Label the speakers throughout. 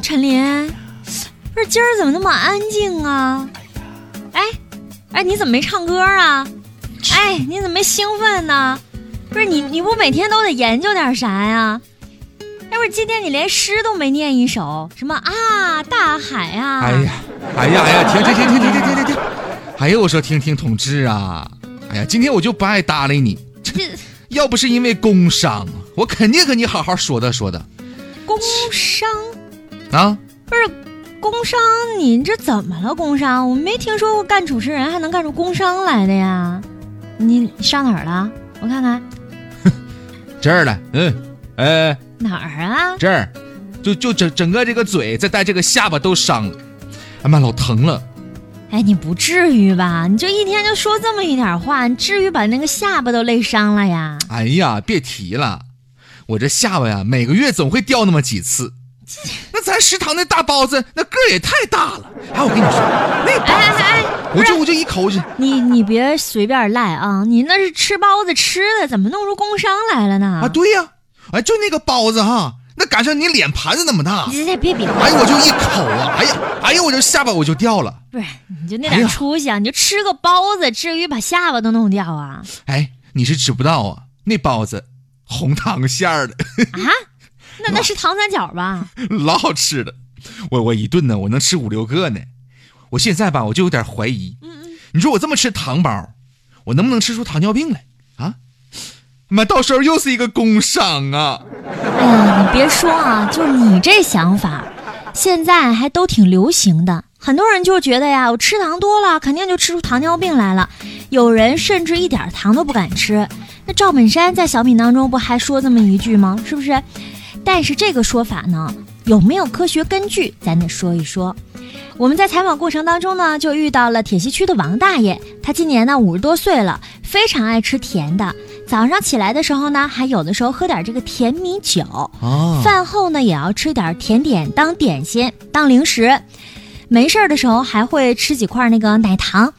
Speaker 1: 陈林，不是今儿怎么那么安静啊？哎，哎，你怎么没唱歌啊？哎，你怎么没兴奋呢？不是你，你不每天都得研究点啥呀？要，不是今天你连诗都没念一首，什么啊，大海啊？
Speaker 2: 哎呀，哎呀，哎呀，停停停停停停停停！哎呀，我说听听同志啊，哎呀，今天我就不爱搭理你。
Speaker 1: 这
Speaker 2: 要不是因为工伤，我肯定和你好好说的说的
Speaker 1: 工伤
Speaker 2: 啊。
Speaker 1: 不是工伤，你这怎么了？工伤，我没听说过干主持人还能干出工伤来的呀。你上哪儿了？我看看
Speaker 2: 这儿了，嗯，哎，
Speaker 1: 哪儿啊？
Speaker 2: 这儿，就就整整个这个嘴，再带这个下巴都伤了，哎妈，老疼了。
Speaker 1: 哎，你不至于吧？你就一天就说这么一点话，你至于把那个下巴都累伤了呀？
Speaker 2: 哎呀，别提了，我这下巴呀，每个月总会掉那么几次。那咱食堂那大包子，那个儿也太大了。哎，我跟你说，那包子，
Speaker 1: 哎哎
Speaker 2: 我就我就一口去。
Speaker 1: 你你别随便赖啊！你那是吃包子吃的，怎么弄出工伤来了呢？
Speaker 2: 啊，对呀，哎，就那个包子哈，那赶上你脸盘子那么大。
Speaker 1: 你别别别，
Speaker 2: 哎，我就一口啊，哎呀，哎呀，我这下巴我就掉了。
Speaker 1: 不是，你就那点出息啊！你就吃个包子，至于把下巴都弄掉啊？
Speaker 2: 哎，你是知不道啊，那包子红糖馅儿的，
Speaker 1: 啊？那那是糖三角吧？
Speaker 2: 老好吃了。我我一顿呢，我能吃五六个呢。我现在吧，我就有点怀疑。
Speaker 1: 嗯嗯，
Speaker 2: 你说我这么吃糖包，我能不能吃出糖尿病来啊？妈，到时候又是一个工伤啊！
Speaker 1: 哎呀，你别说啊，就你这想法，现在还都挺流行的。很多人就觉得呀，我吃糖多了，肯定就吃出糖尿病来了。有人甚至一点糖都不敢吃。那赵本山在小品当中不还说这么一句吗？是不是？但是这个说法呢，有没有科学根据，咱得说一说。我们在采访过程当中呢，就遇到了铁西区的王大爷，他今年呢五十多岁了，非常爱吃甜的。早上起来的时候呢，还有的时候喝点这个甜米酒，
Speaker 2: 哦，
Speaker 1: 饭后呢也要吃点甜点当点心、当零食。没事儿的时候还会吃几块那个奶糖。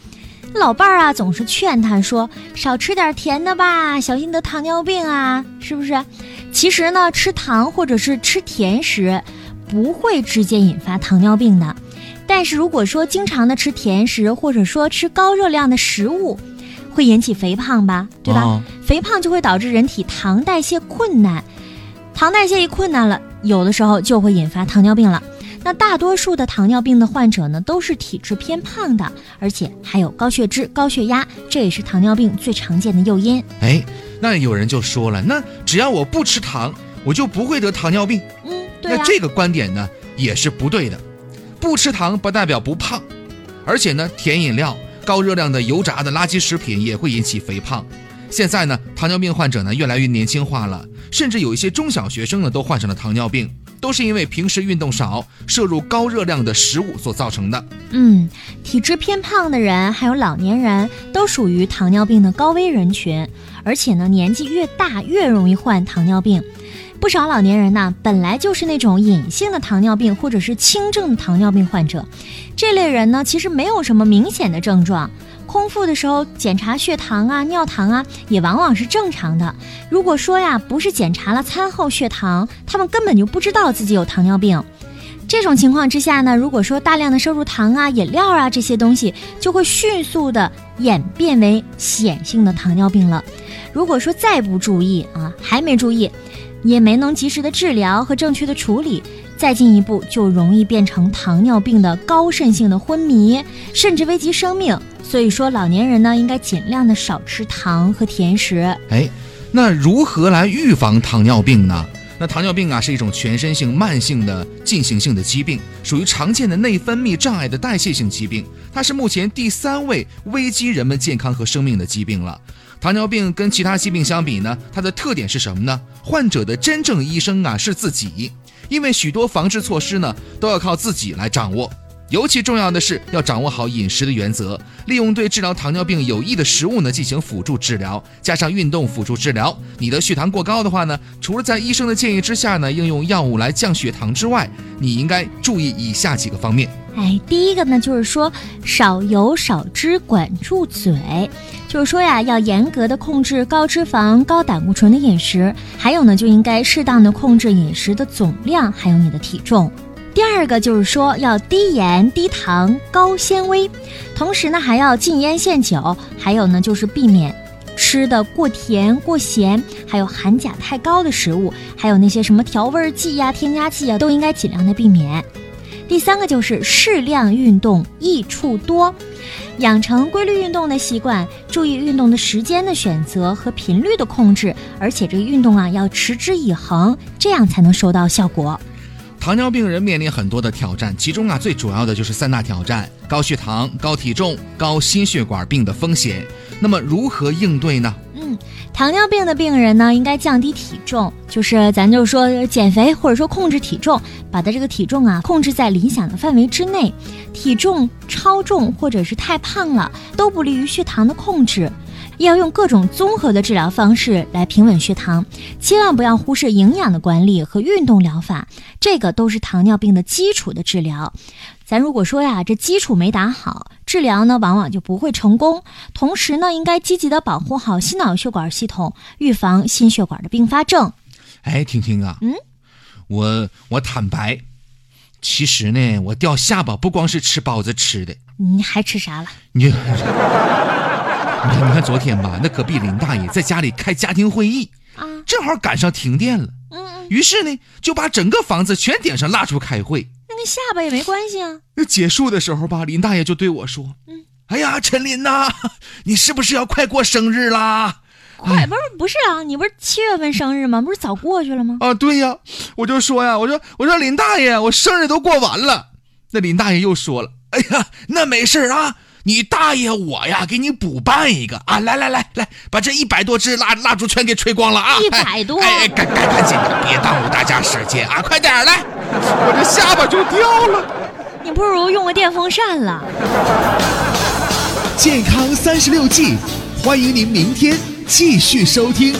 Speaker 1: 老伴儿啊总是劝他说：“少吃点甜的吧，小心得糖尿病啊，是不是？”其实呢，吃糖或者是吃甜食不会直接引发糖尿病的。但是如果说经常的吃甜食，或者说吃高热量的食物，会引起肥胖吧，对吧？
Speaker 2: 啊
Speaker 1: 肥胖就会导致人体糖代谢困难，糖代谢一困难了，有的时候就会引发糖尿病了。那大多数的糖尿病的患者呢，都是体质偏胖的，而且还有高血脂、高血压，这也是糖尿病最常见的诱因。
Speaker 2: 哎，那有人就说了，那只要我不吃糖，我就不会得糖尿病。
Speaker 1: 嗯，对啊，
Speaker 2: 那这个观点呢也是不对的，不吃糖不代表不胖，而且呢，甜饮料、高热量的油炸的垃圾食品也会引起肥胖。现在呢，糖尿病患者呢越来越年轻化了，甚至有一些中小学生呢都患上了糖尿病，都是因为平时运动少、摄入高热量的食物所造成的。
Speaker 1: 嗯，体质偏胖的人还有老年人都属于糖尿病的高危人群，而且呢，年纪越大越容易患糖尿病。不少老年人呢，本来就是那种隐性的糖尿病或者是轻症糖尿病患者，这类人呢，其实没有什么明显的症状。空腹的时候检查血糖啊、尿糖啊，也往往是正常的。如果说呀，不是检查了餐后血糖，他们根本就不知道自己有糖尿病。这种情况之下呢，如果说大量的摄入糖啊、饮料啊这些东西，就会迅速的演变为显性的糖尿病了。如果说再不注意啊，还没注意，也没能及时的治疗和正确的处理，再进一步就容易变成糖尿病的高渗性的昏迷，甚至危及生命。所以说，老年人呢应该尽量的少吃糖和甜食。
Speaker 2: 哎，那如何来预防糖尿病呢？那糖尿病啊是一种全身性慢性的进行性的疾病，属于常见的内分泌障碍的代谢性疾病。它是目前第三位危及人们健康和生命的疾病了。糖尿病跟其他疾病相比呢，它的特点是什么呢？患者的真正医生啊是自己，因为许多防治措施呢都要靠自己来掌握。尤其重要的是要掌握好饮食的原则，利用对治疗糖尿病有益的食物呢进行辅助治疗，加上运动辅助治疗。你的血糖过高的话呢，除了在医生的建议之下呢，应用药物来降血糖之外，你应该注意以下几个方面。
Speaker 1: 哎，第一个呢，就是说少油少脂，管住嘴，就是说呀，要严格的控制高脂肪、高胆固醇的饮食，还有呢，就应该适当的控制饮食的总量，还有你的体重。第二个就是说要低盐、低糖、高纤维，同时呢还要禁烟限酒，还有呢就是避免吃的过甜、过咸，还有含钾太高的食物，还有那些什么调味剂呀、添加剂啊，都应该尽量的避免。第三个就是适量运动，益处多，养成规律运动的习惯，注意运动的时间的选择和频率的控制，而且这个运动啊要持之以恒，这样才能收到效果。
Speaker 2: 糖尿病人面临很多的挑战，其中啊最主要的就是三大挑战：高血糖、高体重、高心血管病的风险。那么如何应对呢？
Speaker 1: 糖尿病的病人呢，应该降低体重，就是咱就说减肥或者说控制体重，把他这个体重啊控制在理想的范围之内。体重超重或者是太胖了，都不利于血糖的控制。要用各种综合的治疗方式来平稳血糖，千万不要忽视营养的管理和运动疗法，这个都是糖尿病的基础的治疗。咱如果说呀，这基础没打好，治疗呢往往就不会成功。同时呢，应该积极的保护好心脑血管系统，预防心血管的并发症。
Speaker 2: 哎，婷婷啊，
Speaker 1: 嗯，
Speaker 2: 我我坦白，其实呢，我掉下巴不光是吃包子吃的，
Speaker 1: 你还吃啥了？
Speaker 2: 你。你看，你看，昨天吧，那隔壁林大爷在家里开家庭会议
Speaker 1: 啊，
Speaker 2: 正好赶上停电了。
Speaker 1: 嗯嗯，
Speaker 2: 于是呢，就把整个房子全点上蜡烛开会。
Speaker 1: 那下巴也没关系啊。
Speaker 2: 那结束的时候吧，林大爷就对我说：“嗯，哎呀，陈林呐，你是不是要快过生日啦？
Speaker 1: 快不是不是啊，你不是七月份生日吗？不是早过去了吗？
Speaker 2: 啊，对呀，我就说呀，我说我说林大爷，我生日都过完了。那林大爷又说了：哎呀，那没事啊。”你大爷我呀，给你补办一个啊！来来来来，把这一百多支蜡蜡烛全给吹光了啊！
Speaker 1: 一百多，
Speaker 2: 哎，赶赶赶紧的，别耽误大家时间啊！快点来，我这下巴就掉了。
Speaker 1: 你不如用个电风扇了。
Speaker 3: 健康三十六计，欢迎您明天继续收听。